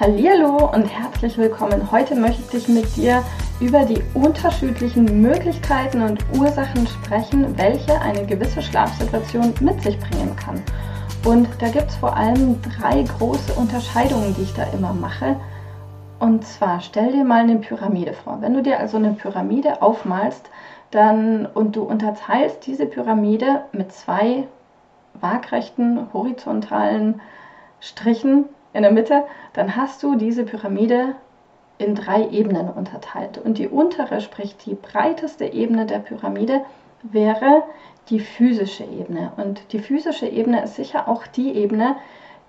Hallo und herzlich willkommen. Heute möchte ich mit dir über die unterschiedlichen Möglichkeiten und Ursachen sprechen, welche eine gewisse Schlafsituation mit sich bringen kann. Und da gibt es vor allem drei große Unterscheidungen, die ich da immer mache. Und zwar stell dir mal eine Pyramide vor. Wenn du dir also eine Pyramide aufmalst, dann und du unterteilst diese Pyramide mit zwei waagrechten horizontalen Strichen in der Mitte, dann hast du diese Pyramide in drei Ebenen unterteilt. Und die untere, sprich die breiteste Ebene der Pyramide, wäre die physische Ebene. Und die physische Ebene ist sicher auch die Ebene,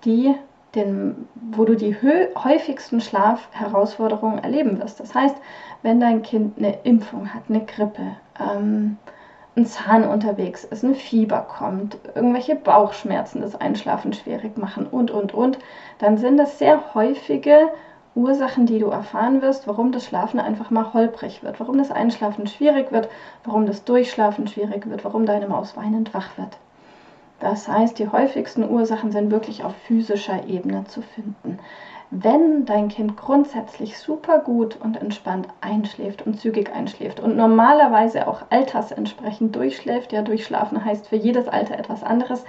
die den, wo du die häufigsten Schlafherausforderungen erleben wirst. Das heißt, wenn dein Kind eine Impfung hat, eine Grippe, ähm, ein Zahn unterwegs ist, ein Fieber kommt, irgendwelche Bauchschmerzen das Einschlafen schwierig machen und, und, und, dann sind das sehr häufige Ursachen, die du erfahren wirst, warum das Schlafen einfach mal holprig wird, warum das Einschlafen schwierig wird, warum das Durchschlafen schwierig wird, warum deine Maus weinend wach wird. Das heißt, die häufigsten Ursachen sind wirklich auf physischer Ebene zu finden. Wenn dein Kind grundsätzlich super gut und entspannt einschläft und zügig einschläft und normalerweise auch altersentsprechend durchschläft, ja durchschlafen heißt für jedes Alter etwas anderes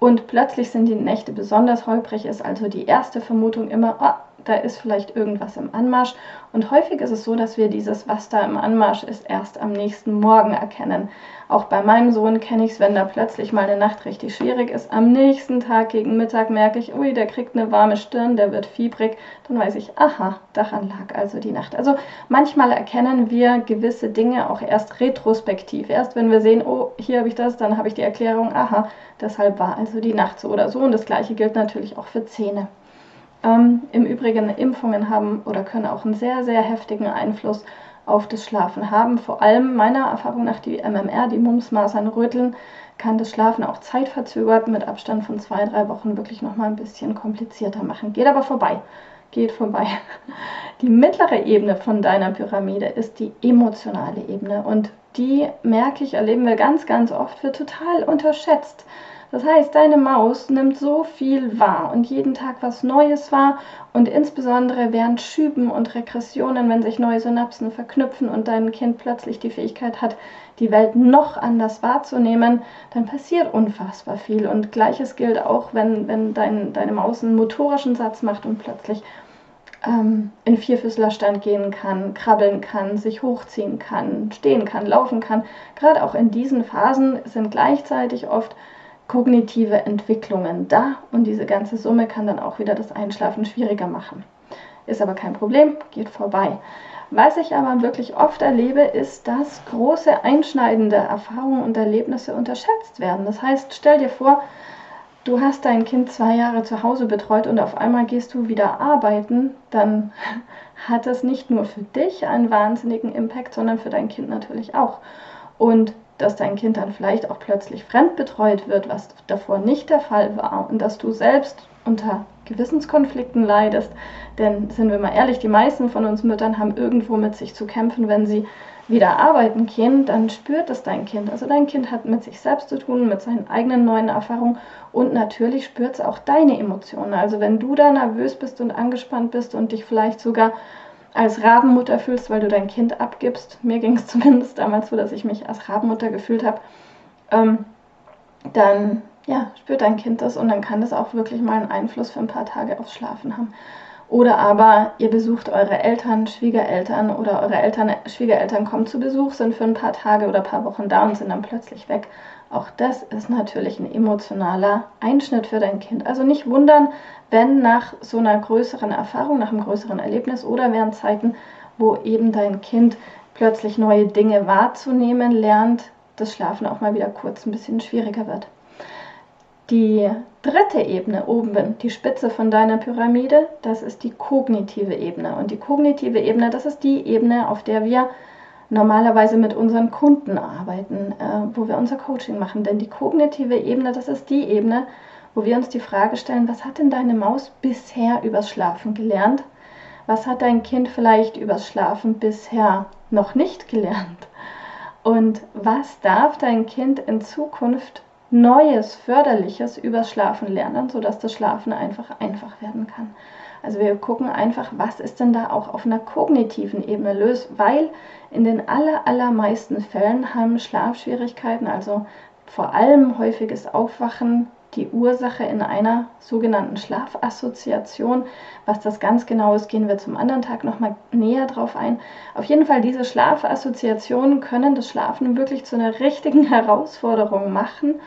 und plötzlich sind die Nächte besonders holprig, ist also die erste Vermutung immer, oh, da ist vielleicht irgendwas im Anmarsch. Und häufig ist es so, dass wir dieses, was da im Anmarsch ist, erst am nächsten Morgen erkennen. Auch bei meinem Sohn kenne ich es, wenn da plötzlich mal eine Nacht richtig schwierig ist. Am nächsten Tag gegen Mittag merke ich, ui, der kriegt eine warme Stirn, der wird fiebrig. Dann weiß ich, aha, daran lag also die Nacht. Also manchmal erkennen wir gewisse Dinge auch erst retrospektiv. Erst wenn wir sehen, oh, hier habe ich das, dann habe ich die Erklärung, aha, deshalb war also die Nacht so oder so. Und das gleiche gilt natürlich auch für Zähne. Ähm, Im Übrigen, Impfungen haben oder können auch einen sehr, sehr heftigen Einfluss auf das Schlafen haben. Vor allem meiner Erfahrung nach die MMR, die Mumps-Masern, Röteln, kann das Schlafen auch zeitverzögert mit Abstand von zwei, drei Wochen wirklich nochmal ein bisschen komplizierter machen. Geht aber vorbei. Geht vorbei. Die mittlere Ebene von deiner Pyramide ist die emotionale Ebene und die, merke ich, erleben wir ganz, ganz oft, wird total unterschätzt. Das heißt, deine Maus nimmt so viel wahr und jeden Tag was Neues wahr und insbesondere während Schüben und Regressionen, wenn sich neue Synapsen verknüpfen und dein Kind plötzlich die Fähigkeit hat, die Welt noch anders wahrzunehmen, dann passiert unfassbar viel. Und gleiches gilt auch, wenn, wenn dein, deine Maus einen motorischen Satz macht und plötzlich ähm, in Vierfüßlerstand gehen kann, krabbeln kann, sich hochziehen kann, stehen kann, laufen kann. Gerade auch in diesen Phasen sind gleichzeitig oft kognitive Entwicklungen da und diese ganze Summe kann dann auch wieder das Einschlafen schwieriger machen. Ist aber kein Problem, geht vorbei. Was ich aber wirklich oft erlebe, ist, dass große einschneidende Erfahrungen und Erlebnisse unterschätzt werden. Das heißt, stell dir vor, du hast dein Kind zwei Jahre zu Hause betreut und auf einmal gehst du wieder arbeiten, dann hat das nicht nur für dich einen wahnsinnigen Impact, sondern für dein Kind natürlich auch. Und dass dein Kind dann vielleicht auch plötzlich fremdbetreut wird, was davor nicht der Fall war und dass du selbst unter Gewissenskonflikten leidest. Denn sind wir mal ehrlich, die meisten von uns Müttern haben irgendwo mit sich zu kämpfen, wenn sie wieder arbeiten gehen, dann spürt es dein Kind. Also dein Kind hat mit sich selbst zu tun, mit seinen eigenen neuen Erfahrungen und natürlich spürt es auch deine Emotionen. Also wenn du da nervös bist und angespannt bist und dich vielleicht sogar als Rabenmutter fühlst, weil du dein Kind abgibst. Mir ging es zumindest damals so, dass ich mich als Rabenmutter gefühlt habe. Ähm, dann ja, spürt dein Kind das und dann kann das auch wirklich mal einen Einfluss für ein paar Tage aufs Schlafen haben. Oder aber ihr besucht eure Eltern, Schwiegereltern oder eure Eltern, Schwiegereltern kommen zu Besuch, sind für ein paar Tage oder ein paar Wochen da und sind dann plötzlich weg. Auch das ist natürlich ein emotionaler Einschnitt für dein Kind. Also nicht wundern, wenn nach so einer größeren Erfahrung, nach einem größeren Erlebnis oder während Zeiten, wo eben dein Kind plötzlich neue Dinge wahrzunehmen lernt, das Schlafen auch mal wieder kurz ein bisschen schwieriger wird. Die dritte Ebene oben, die Spitze von deiner Pyramide, das ist die kognitive Ebene. Und die kognitive Ebene, das ist die Ebene, auf der wir normalerweise mit unseren Kunden arbeiten, äh, wo wir unser Coaching machen. Denn die kognitive Ebene, das ist die Ebene, wo wir uns die Frage stellen, was hat denn deine Maus bisher übers Schlafen gelernt? Was hat dein Kind vielleicht übers Schlafen bisher noch nicht gelernt? Und was darf dein Kind in Zukunft Neues, Förderliches übers Schlafen lernen, sodass das Schlafen einfach einfach werden kann? Also wir gucken einfach, was ist denn da auch auf einer kognitiven Ebene löst, weil in den aller, allermeisten Fällen haben Schlafschwierigkeiten, also vor allem häufiges Aufwachen, die Ursache in einer sogenannten Schlafassoziation. Was das ganz genau ist, gehen wir zum anderen Tag nochmal näher drauf ein. Auf jeden Fall, diese Schlafassoziationen können das Schlafen wirklich zu einer richtigen Herausforderung machen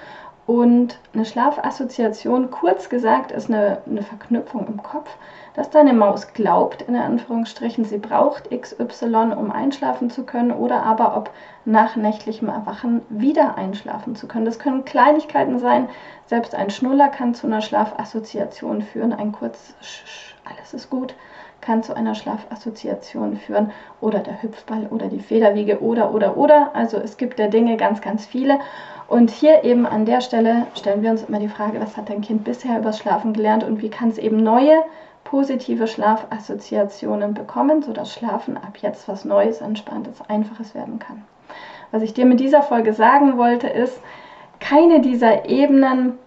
und eine Schlafassoziation, kurz gesagt, ist eine, eine, Verknüpfung im Kopf, dass deine Maus glaubt, in Anführungsstrichen, sie braucht XY, um einschlafen zu können, oder aber ob nach nächtlichem Erwachen wieder einschlafen zu können. Das können Kleinigkeiten sein. Selbst ein Schnuller kann zu einer Schlafassoziation führen. Ein kurz, alles ist gut, kann zu einer Schlafassoziation führen. Oder der Hüpfball oder die Federwiege oder, oder, oder. Also es gibt der Dinge ganz, ganz viele. Und hier eben an der Stelle stellen wir uns immer die Frage, was hat dein Kind bisher übers Schlafen gelernt und wie kann es eben neue positive Schlafassoziationen bekommen, sodass Schlafen ab jetzt was Neues, Entspanntes, Einfaches werden kann. Was ich dir mit dieser Folge sagen wollte, ist, keine dieser Ebenen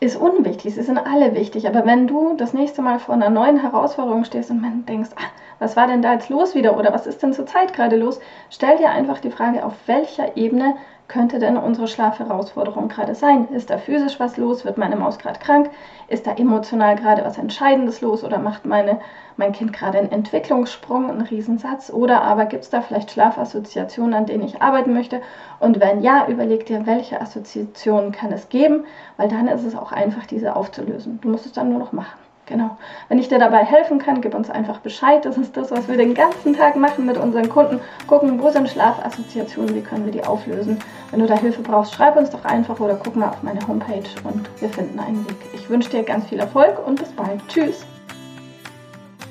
ist unwichtig, sie sind alle wichtig. Aber wenn du das nächste Mal vor einer neuen Herausforderung stehst und man denkst, ah, was war denn da jetzt los wieder oder was ist denn zurzeit gerade los, stell dir einfach die Frage, auf welcher Ebene könnte denn unsere Schlafherausforderung gerade sein? Ist da physisch was los? Wird meine Maus gerade krank? Ist da emotional gerade was Entscheidendes los oder macht meine, mein Kind gerade einen Entwicklungssprung, einen Riesensatz? Oder aber gibt es da vielleicht Schlafassoziationen, an denen ich arbeiten möchte? Und wenn ja, überleg dir, welche Assoziationen kann es geben, weil dann ist es auch einfach, diese aufzulösen. Du musst es dann nur noch machen. Genau. Wenn ich dir dabei helfen kann, gib uns einfach Bescheid. Das ist das, was wir den ganzen Tag machen mit unseren Kunden. Gucken, wo sind Schlafassoziationen, wie können wir die auflösen. Wenn du da Hilfe brauchst, schreib uns doch einfach oder guck mal auf meine Homepage und wir finden einen Weg. Ich wünsche dir ganz viel Erfolg und bis bald. Tschüss.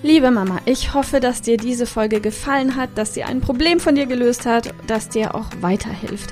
Liebe Mama, ich hoffe, dass dir diese Folge gefallen hat, dass sie ein Problem von dir gelöst hat, dass dir auch weiterhilft.